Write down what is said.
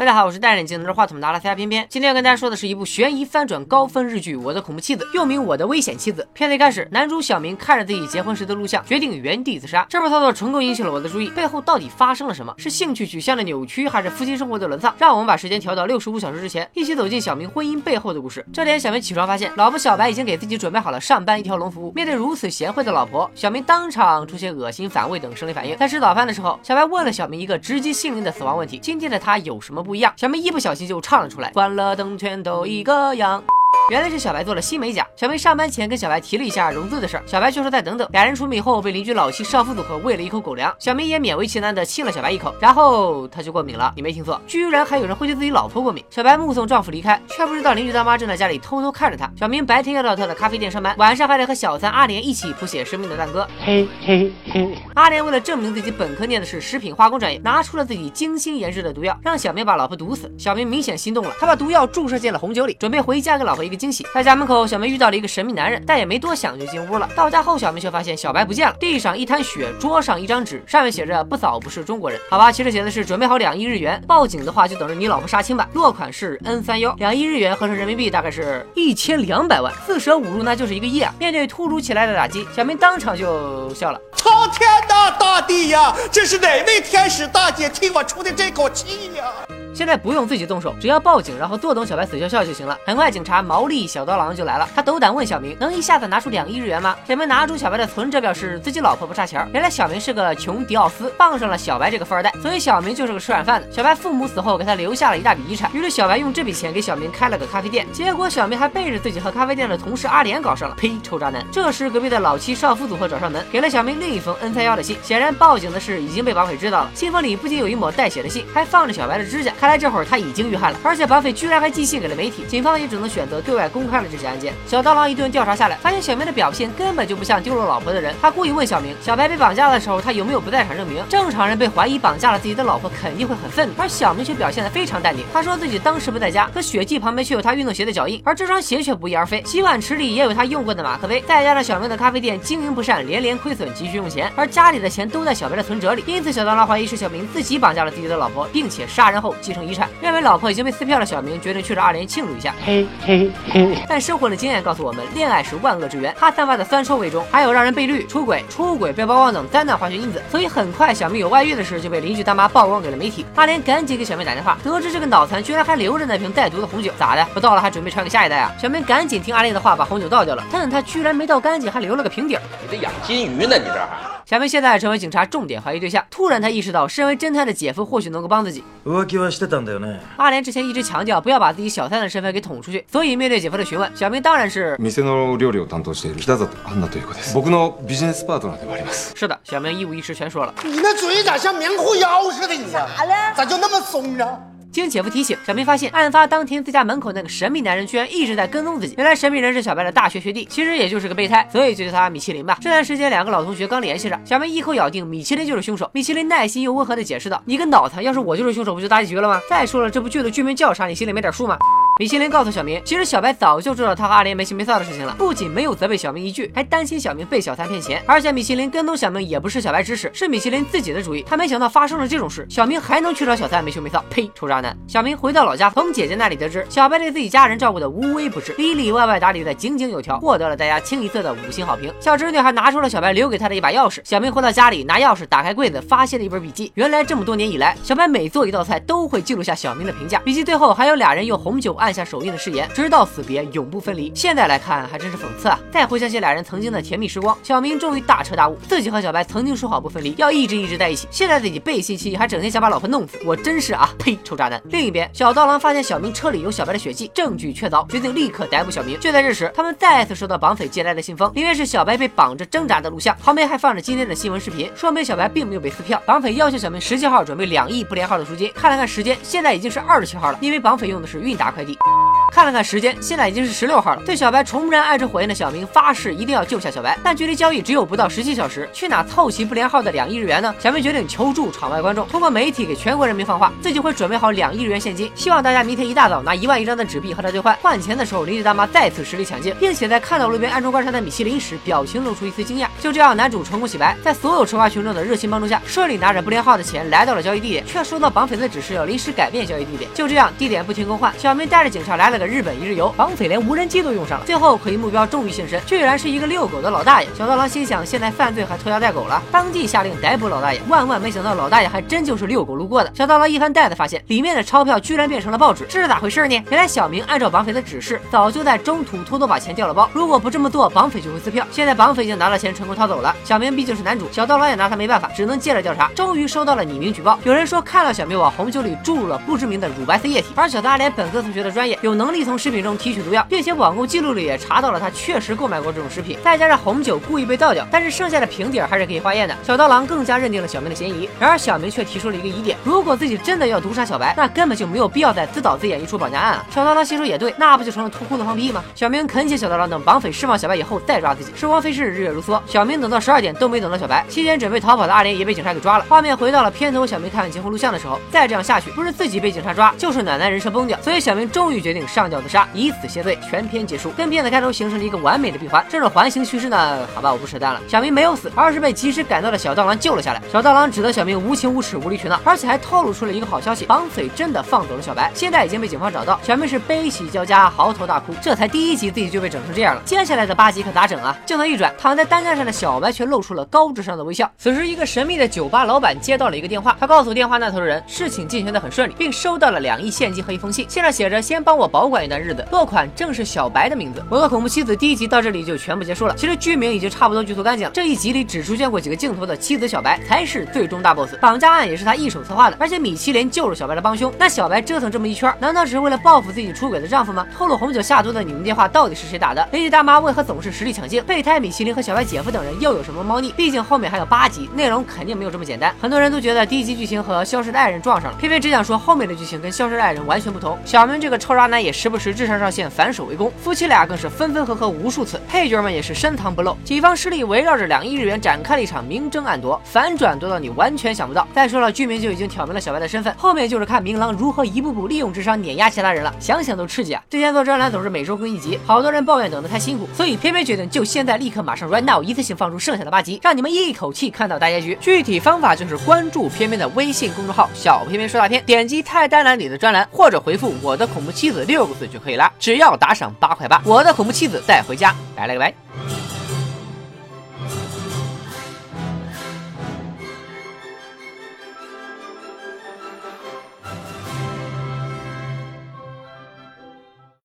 大家好，我是戴眼镜拿着话筒的阿拉斯加偏偏。今天要跟大家说的是一部悬疑翻转高分日剧《我的恐怖妻子》，又名《我的危险妻子》。片子一开始，男主小明看着自己结婚时的录像，决定原地自杀。这波操作成功引起了我的注意，背后到底发生了什么？是兴趣取向的扭曲，还是夫妻生活的沦丧？让我们把时间调到六十五小时之前，一起走进小明婚姻背后的故事。这天，小明起床发现老婆小白已经给自己准备好了上班一条龙服务。面对如此贤惠的老婆，小明当场出现恶心、反胃等生理反应。在吃早饭的时候，小白问了小明一个直击心灵的死亡问题：今天的他有什么不不一样？小明一不小心就唱了出来，关了灯全都一个样。原来是小白做了新美甲。小明上班前跟小白提了一下融资的事儿，小白却说再等等。俩人出门以后被邻居老七少妇组合喂了一口狗粮，小明也勉为其难的亲了小白一口，然后他就过敏了。你没听错，居然还有人会对自己老婆过敏。小白目送丈夫离开，却不知道邻居大妈正在家里偷偷看着他。小明白天要到他的咖啡店上班，晚上还得和小三阿莲一起谱写生命的赞歌。嘿嘿嘿。阿莲为了证明自己本科念的是食品化工专业，拿出了自己精心研制的毒药，让小明把老婆毒死。小明明显心动了，他把毒药注射进了红酒里，准备回家给老婆一个惊喜。在家门口。小明遇到了一个神秘男人，但也没多想就进屋了。到家后，小明却发现小白不见了，地上一滩血，桌上一张纸，上面写着“不扫不是中国人”。好吧，其实写的是准备好两亿日元，报警的话就等着你老婆杀青吧。落款是 N 三幺，两亿日元合成人民币大概是一千两百万，四舍五入那就是一个亿啊。面对突如其来的打击，小明当场就笑了。苍天呐，大地呀，这是哪位天使大姐替我出的这口气呀？现在不用自己动手，只要报警，然后坐等小白死翘翘就行了。很快，警察毛利小刀郎就来了。他斗胆问小明：“能一下子拿出两亿日元吗？”小明拿出小白的存折，表示自己老婆不差钱。原来小明是个穷迪奥斯，傍上了小白这个富二代，所以小明就是个吃软饭的。小白父母死后给他留下了一大笔遗产，于是小白用这笔钱给小明开了个咖啡店。结果小明还背着自己和咖啡店的同事阿莲搞上了，呸，臭渣男！这时隔壁的老七少妇组合找上门，给了小明另一封 N 三幺的信。显然报警的事已经被绑匪知道了。信封里不仅有一抹带血的信，还放着小白的指甲。看来这会儿他已经。遇害了，而且绑匪居然还寄信给了媒体，警方也只能选择对外公开了这起案件。小刀郎一顿调查下来，发现小明的表现根本就不像丢了老婆的人。他故意问小明，小白被绑架的时候，他有没有不在场证明？正常人被怀疑绑架了自己的老婆，肯定会很愤怒，而小明却表现得非常淡定。他说自己当时不在家，可血迹旁边却有他运动鞋的脚印，而这双鞋却不翼而飞。洗碗池里也有他用过的马克杯。再加上小明的咖啡店经营不善，连连亏损，急需用钱，而家里的钱都在小白的存折里，因此小刀郎怀疑是小明自己绑架了自己的老婆，并且杀人后继承遗产，认为老婆已经被撕票了。小明决定去找阿莲庆祝一下，嘿嘿嘿。但生活的经验告诉我们，恋爱是万恶之源。它散发的酸臭味中，还有让人被绿、出轨、出轨被曝光等灾难化学因子。所以很快，小明有外遇的事就被邻居大妈曝光给了媒体。阿莲赶紧给小明打电话，得知这个脑残居然还留着那瓶带毒的红酒，咋的？不倒了还准备传给下一代啊？小明赶紧听阿莲的话，把红酒倒掉了。但他居然没倒干净，还留了个瓶底儿。你这养金鱼呢？你这还？小明现在成为警察重点怀疑对象。突然，他意识到身为侦探的姐夫或许能够帮自己。阿莲之前一直强调不要把自己小三的身份给捅出去，所以面对姐夫的询问，小明当然是。店の料理を担当している北里安娜という子です。僕のビジネスパートナーでもあります。是的，小明一五一十全说了。你那嘴咋像棉裤腰似的？你咋了？咋就那么松啊？ 经姐夫提醒，小明发现案发当天自家门口那个神秘男人居然一直在跟踪自己。原来神秘人是小白的大学学弟，其实也就是个备胎，所以就叫他米其林吧。这段时间两个老同学刚联系上，小明一口咬定米其林就是凶手。米其林耐心又温和的解释道：“你个脑残，要是我就是凶手，不就打结局了吗？再说了，这部剧的剧名叫啥？你心里没点数吗？”米其林告诉小明，其实小白早就知道他和阿莲没羞没臊的事情了，不仅没有责备小明一句，还担心小明被小三骗钱。而且米其林跟踪小明也不是小白指使，是米其林自己的主意。他没想到发生了这种事，小明还能去找小三没羞没臊？呸，臭渣男！小明回到老家，从姐姐那里得知，小白对自己家人照顾的无微不至，里里外外打理的井井有条，获得了大家清一色的五星好评。小侄女还拿出了小白留给她的一把钥匙。小明回到家里，拿钥匙打开柜子，发现了一本笔记。原来这么多年以来，小白每做一道菜都会记录下小明的评价。笔记最后还有俩人用红酒按按下手印的誓言。直到死别，永不分离。现在来看，还真是讽刺啊！再回想起俩人曾经的甜蜜时光，小明终于大彻大悟，自己和小白曾经说好不分离，要一直一直在一起。现在自己背信弃义，还整天想把老婆弄死，我真是啊，呸，臭渣男！另一边，小刀郎发现小明车里有小白的血迹，证据确凿，决定立刻逮捕小明。就在这时，他们再次收到绑匪寄来的信封，里面是小白被绑着挣扎的录像，旁边还放着今天的新闻视频，说明小白并没有被撕票。绑匪要求小明十七号准备两亿不连号的赎金。看了看时间，现在已经是二十七号了，因为绑匪用的是韵达快递。Thank you. 看了看时间，现在已经是十六号了。对小白重燃爱之火焰的小明发誓一定要救下小白，但距离交易只有不到十七小时，去哪凑齐不连号的两亿日元呢？小明决定求助场外观众，通过媒体给全国人民放话，自己会准备好两亿日元现金，希望大家明天一大早拿一万一张的纸币和他兑换。换钱的时候，邻居大妈再次实力抢镜，并且在看到路边暗中观察的米其林时，表情露出一丝惊讶。就这样，男主成功洗白，在所有吃瓜群众的热心帮助下，顺利拿着不连号的钱来到了交易地点，却收到绑匪的指示要临时改变交易地点。就这样，地点不停更换，小明带着警察来了个日本一日游，绑匪连无人机都用上了。最后，可疑目标终于现身，居然是一个遛狗的老大爷。小刀郎心想，现在犯罪还拖家带狗了，当即下令逮捕老大爷。万万没想到，老大爷还真就是遛狗路过的。小刀郎一翻袋子，发现里面的钞票居然变成了报纸，这是咋回事呢？原来小明按照绑匪的指示，早就在中途偷偷把钱调了包。如果不这么做，绑匪就会撕票。现在绑匪已经拿了钱，成功逃走了。小明毕竟是男主，小刀郎也拿他没办法，只能接着调查。终于收到了匿名举报，有人说看到小明往红酒里注入了不知名的乳白色液体，而小达连本科同学的专业，有能力从食品中提取毒药，并且网购记录里也查到了他确实购买过这种食品。再加上红酒故意被倒掉，但是剩下的瓶底还是可以化验的。小刀郎更加认定了小明的嫌疑。然而小明却提出了一个疑点：如果自己真的要毒杀小白，那根本就没有必要再自导自演一出绑架案了。小刀郎心说也对，那不就成了图库的放屁吗？小明恳请小刀郎等绑匪释放小白以后再抓自己。时光飞逝，日月如梭，小明等到十二点都没等到小白。期间准备逃跑的阿莲也被警察给抓了。画面回到了片头，小明看完结婚录像的时候，再这样下去，不是自己被警察抓，就是奶奶人设崩掉。所以小明终于决定杀上吊自杀，以死谢罪。全片结束，跟片子开头形成了一个完美的闭环。这种环形叙事呢，好吧，我不扯淡了。小明没有死，而是被及时赶到的小刀郎救了下来。小刀郎指责小明无情无耻、无理取闹，而且还透露出了一个好消息：绑匪真的放走了小白，现在已经被警方找到。小明是悲喜交加，嚎啕大哭。这才第一集，自己就被整成这样了。接下来的八集可咋整啊？镜头一转，躺在担架上的小白却露出了高智商的微笑。此时，一个神秘的酒吧老板接到了一个电话，他告诉电话那头的人，事情进行的很顺利，并收到了两亿现金和一封信，信上写着：“先帮我保管一段日子。”落款正是小白的名字。我的恐怖妻子第一集到这里就全部结束了。其实剧名已经差不多剧透干净了。这一集里只出现过几个镜头的妻子小白才是最终大 boss，绑架案也是他一手策划的。而且米其林就是小白的帮凶。那小白折腾这么一圈，难道只是为了报复自己出轨的丈夫吗？透露红酒下毒的匿名电话到底是谁打的？雷迪大妈为何总是实力抢镜？备胎米其林和小白姐夫等人又有什么猫腻？毕竟后面还有八集，内容肯定没有这么简单。很多人都觉得第一集剧情和消失的爱人撞上了，偏偏只想说后面的剧情跟消失的爱人完全不同。小明这个臭渣男也是时不时智商上线，反手围攻，夫妻俩更是分分合合无数次，配角们也是深藏不露。几方势力围绕着两亿日元展开了一场明争暗夺，反转多到你完全想不到。再说了，剧名就已经挑明了小白的身份，后面就是看明狼如何一步步利用智商碾压其他人了，想想都刺激啊！之前做专栏总是每周更一集，好多人抱怨等得太辛苦，所以偏偏决定就现在立刻马上 right now 一次性放出剩下的八集，让你们一口气看到大结局。具体方法就是关注偏偏的微信公众号“小偏偏说大片”，点击菜单栏里的专栏，或者回复“我的恐怖妻子”六个字就可以了。只要打赏八块八，我的恐怖妻子带回家。拜了个拜。